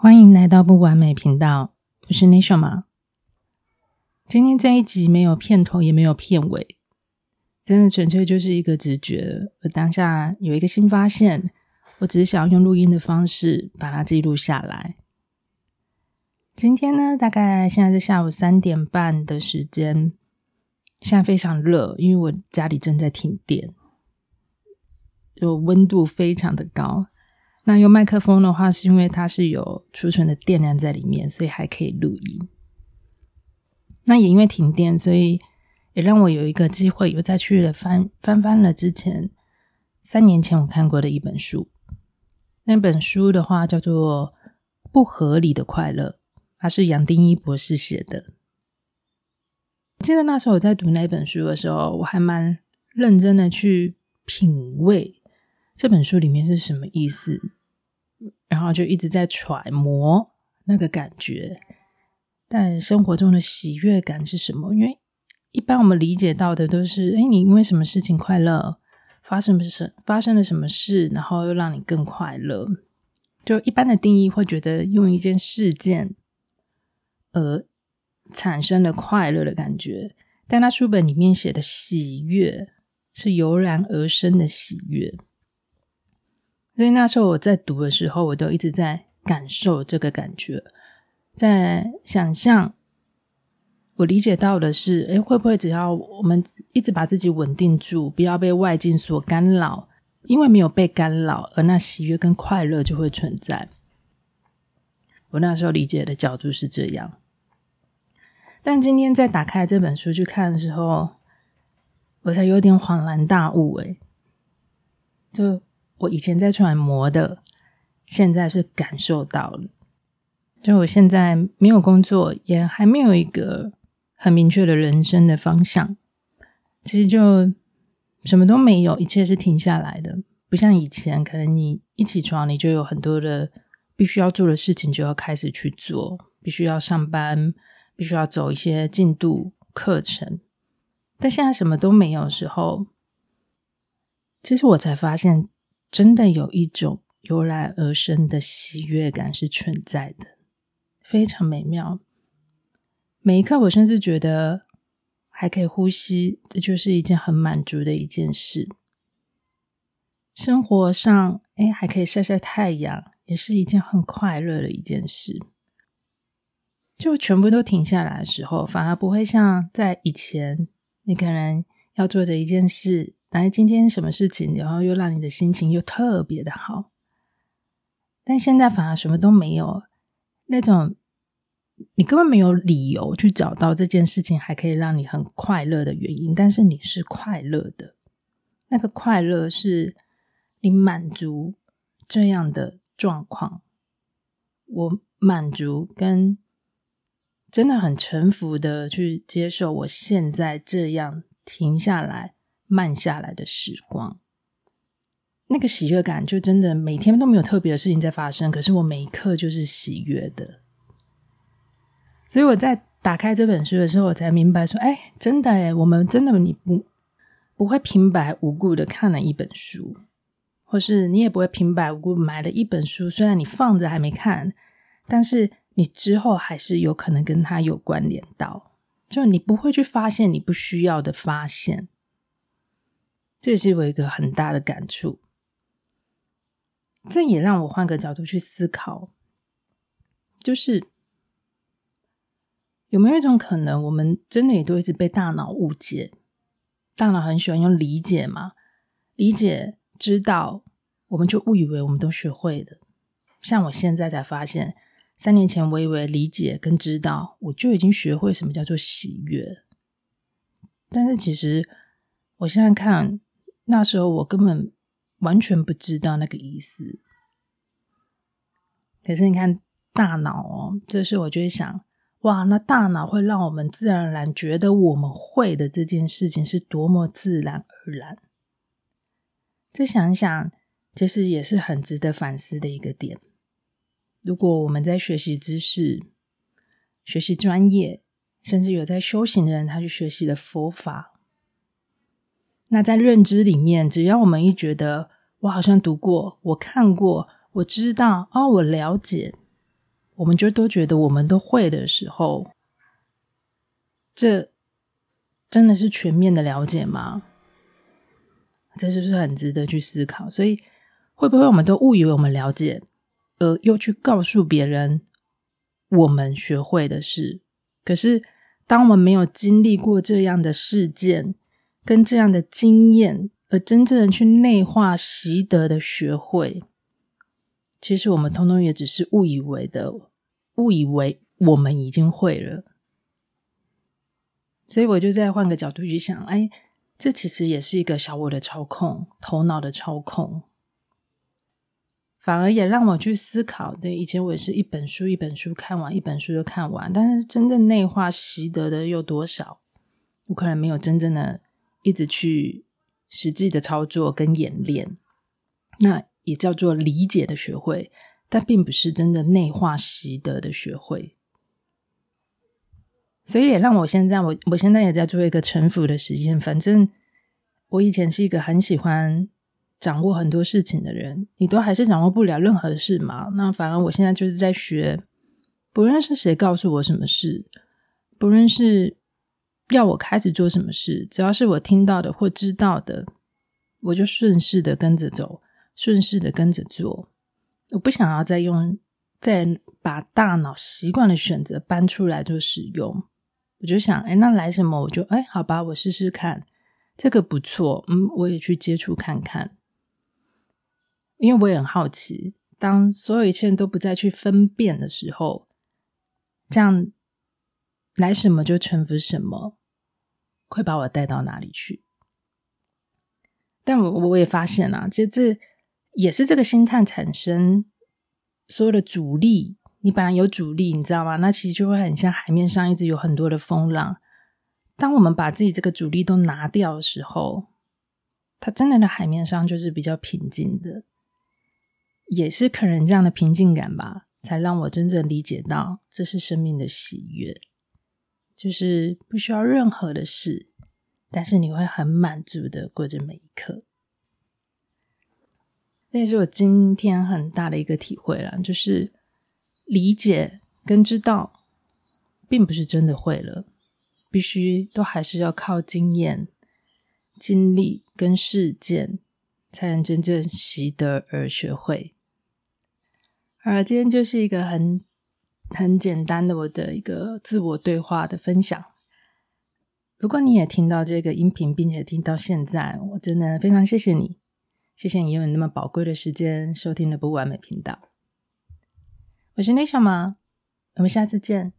欢迎来到不完美频道，我是 nishama。今天这一集没有片头，也没有片尾，真的纯粹就是一个直觉。我当下有一个新发现，我只是想要用录音的方式把它记录下来。今天呢，大概现在是下午三点半的时间，现在非常热，因为我家里正在停电，就温度非常的高。那用麦克风的话，是因为它是有储存的电量在里面，所以还可以录音。那也因为停电，所以也让我有一个机会，又再去了翻翻翻了之前三年前我看过的一本书。那本书的话叫做《不合理的快乐》，它是杨定一博士写的。记得那时候我在读那本书的时候，我还蛮认真的去品味这本书里面是什么意思。然后就一直在揣摩那个感觉，但生活中的喜悦感是什么？因为一般我们理解到的都是，哎，你因为什么事情快乐，发生什发生了什么事，然后又让你更快乐。就一般的定义会觉得用一件事件而产生了快乐的感觉，但他书本里面写的喜悦是油然而生的喜悦。所以那时候我在读的时候，我都一直在感受这个感觉，在想象。我理解到的是，诶，会不会只要我们一直把自己稳定住，不要被外境所干扰，因为没有被干扰，而那喜悦跟快乐就会存在。我那时候理解的角度是这样，但今天在打开这本书去看的时候，我才有点恍然大悟，诶，就。我以前在揣摩的，现在是感受到了。就我现在没有工作，也还没有一个很明确的人生的方向。其实就什么都没有，一切是停下来的。不像以前，可能你一起床，你就有很多的必须要做的事情，就要开始去做。必须要上班，必须要走一些进度课程。但现在什么都没有的时候，其实我才发现。真的有一种由然而生的喜悦感是存在的，非常美妙。每一刻，我甚至觉得还可以呼吸，这就是一件很满足的一件事。生活上，哎，还可以晒晒太阳，也是一件很快乐的一件事。就全部都停下来的时候，反而不会像在以前，你可能要做着一件事。来，今天什么事情，然后又让你的心情又特别的好，但现在反而什么都没有，那种你根本没有理由去找到这件事情还可以让你很快乐的原因，但是你是快乐的，那个快乐是你满足这样的状况，我满足跟真的很臣服的去接受我现在这样停下来。慢下来的时光，那个喜悦感就真的每天都没有特别的事情在发生，可是我每一刻就是喜悦的。所以我在打开这本书的时候，我才明白说：“哎，真的哎，我们真的你不不会平白无故的看了一本书，或是你也不会平白无故买了一本书，虽然你放着还没看，但是你之后还是有可能跟它有关联到，就你不会去发现你不需要的发现。”这也是我一个很大的感触，这也让我换个角度去思考，就是有没有一种可能，我们真的也都一直被大脑误解？大脑很喜欢用理解嘛，理解、知道，我们就误以为我们都学会了。像我现在才发现，三年前我以为理解跟知道，我就已经学会什么叫做喜悦，但是其实我现在看。那时候我根本完全不知道那个意思，可是你看大脑哦，这时候我就会想，哇，那大脑会让我们自然而然觉得我们会的这件事情是多么自然而然。再想想，其实也是很值得反思的一个点。如果我们在学习知识、学习专业，甚至有在修行的人，他去学习的佛法。那在认知里面，只要我们一觉得我好像读过，我看过，我知道，哦，我了解，我们就都觉得我们都会的时候，这真的是全面的了解吗？这就是很值得去思考。所以，会不会我们都误以为我们了解，而又去告诉别人我们学会的事？可是，当我们没有经历过这样的事件跟这样的经验，而真正的去内化习得的学会，其实我们通通也只是误以为的，误以为我们已经会了。所以我就再换个角度去想，哎，这其实也是一个小我的操控，头脑的操控，反而也让我去思考。对，以前我也是一本书一本书看完，一本书就看完，但是真正内化习得的有多少？我可能没有真正的一直去实际的操作跟演练。那。也叫做理解的学会，但并不是真的内化习得的学会。所以也让我现在，我我现在也在做一个臣服的实验。反正我以前是一个很喜欢掌握很多事情的人，你都还是掌握不了任何事嘛。那反而我现在就是在学，不论是谁告诉我什么事，不论是要我开始做什么事，只要是我听到的或知道的，我就顺势的跟着走。顺势的跟着做，我不想要再用，再把大脑习惯的选择搬出来做使用。我就想，哎，那来什么我就，哎，好吧，我试试看，这个不错，嗯，我也去接触看看。因为我也很好奇，当所有一切都不再去分辨的时候，这样来什么就臣服什么，会把我带到哪里去？但我我也发现啊，其实这。也是这个心态产生所有的阻力，你本来有阻力，你知道吗？那其实就会很像海面上一直有很多的风浪。当我们把自己这个阻力都拿掉的时候，它真的在海面上就是比较平静的。也是可能这样的平静感吧，才让我真正理解到这是生命的喜悦，就是不需要任何的事，但是你会很满足的过着每一刻。这也是我今天很大的一个体会了，就是理解跟知道，并不是真的会了，必须都还是要靠经验、经历跟事件，才能真正习得而学会。而今天就是一个很很简单的我的一个自我对话的分享。如果你也听到这个音频，并且听到现在，我真的非常谢谢你。谢谢你用你那么宝贵的时间收听了不完美频道，我是内小马，我们下次见。